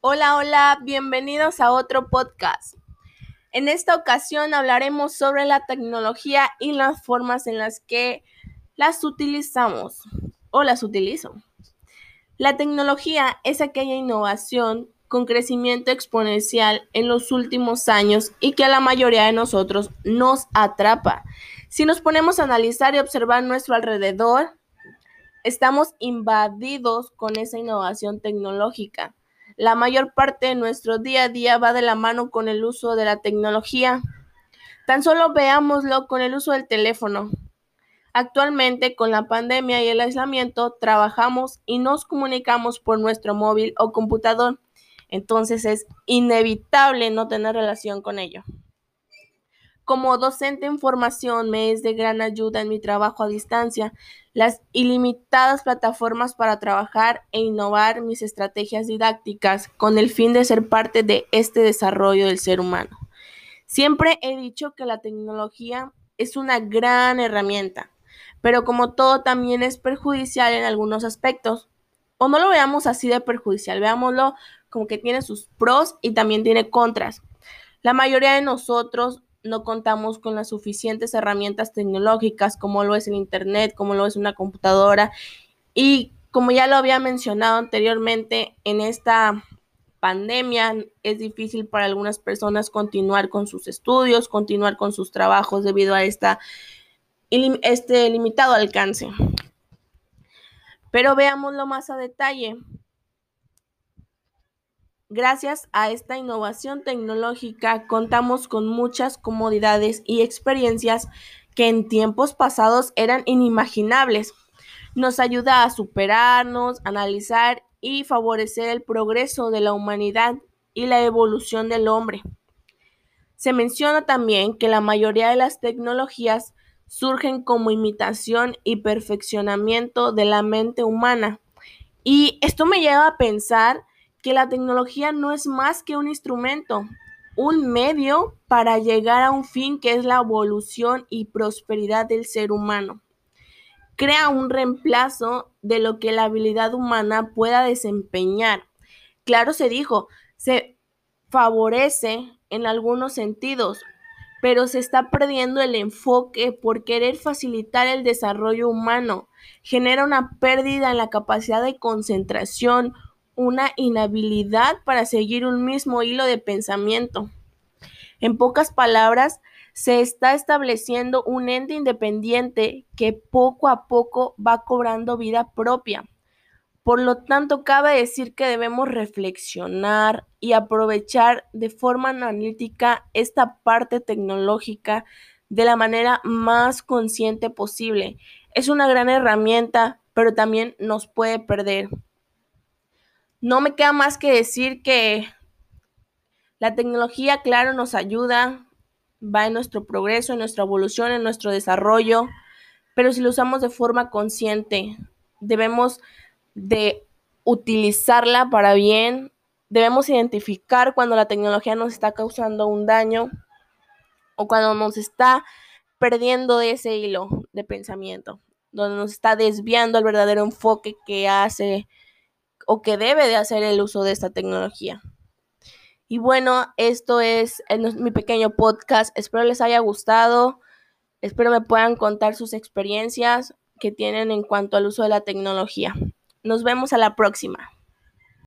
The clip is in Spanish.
Hola, hola, bienvenidos a otro podcast. En esta ocasión hablaremos sobre la tecnología y las formas en las que las utilizamos o las utilizo. La tecnología es aquella innovación con crecimiento exponencial en los últimos años y que a la mayoría de nosotros nos atrapa. Si nos ponemos a analizar y observar nuestro alrededor, estamos invadidos con esa innovación tecnológica. La mayor parte de nuestro día a día va de la mano con el uso de la tecnología. Tan solo veámoslo con el uso del teléfono. Actualmente, con la pandemia y el aislamiento, trabajamos y nos comunicamos por nuestro móvil o computador. Entonces es inevitable no tener relación con ello. Como docente en formación me es de gran ayuda en mi trabajo a distancia las ilimitadas plataformas para trabajar e innovar mis estrategias didácticas con el fin de ser parte de este desarrollo del ser humano. Siempre he dicho que la tecnología es una gran herramienta, pero como todo también es perjudicial en algunos aspectos. O no lo veamos así de perjudicial, veámoslo como que tiene sus pros y también tiene contras. La mayoría de nosotros no contamos con las suficientes herramientas tecnológicas como lo es el Internet, como lo es una computadora. Y como ya lo había mencionado anteriormente, en esta pandemia es difícil para algunas personas continuar con sus estudios, continuar con sus trabajos debido a esta, este limitado alcance. Pero veámoslo más a detalle. Gracias a esta innovación tecnológica contamos con muchas comodidades y experiencias que en tiempos pasados eran inimaginables. Nos ayuda a superarnos, analizar y favorecer el progreso de la humanidad y la evolución del hombre. Se menciona también que la mayoría de las tecnologías surgen como imitación y perfeccionamiento de la mente humana. Y esto me lleva a pensar que la tecnología no es más que un instrumento, un medio para llegar a un fin que es la evolución y prosperidad del ser humano. Crea un reemplazo de lo que la habilidad humana pueda desempeñar. Claro se dijo, se favorece en algunos sentidos, pero se está perdiendo el enfoque por querer facilitar el desarrollo humano. Genera una pérdida en la capacidad de concentración, una inhabilidad para seguir un mismo hilo de pensamiento. En pocas palabras, se está estableciendo un ente independiente que poco a poco va cobrando vida propia. Por lo tanto, cabe decir que debemos reflexionar y aprovechar de forma analítica esta parte tecnológica de la manera más consciente posible. Es una gran herramienta, pero también nos puede perder. No me queda más que decir que la tecnología, claro, nos ayuda, va en nuestro progreso, en nuestra evolución, en nuestro desarrollo, pero si lo usamos de forma consciente, debemos de utilizarla para bien, debemos identificar cuando la tecnología nos está causando un daño o cuando nos está perdiendo de ese hilo de pensamiento, donde nos está desviando el verdadero enfoque que hace o que debe de hacer el uso de esta tecnología. Y bueno, esto es mi pequeño podcast. Espero les haya gustado. Espero me puedan contar sus experiencias que tienen en cuanto al uso de la tecnología. Nos vemos a la próxima.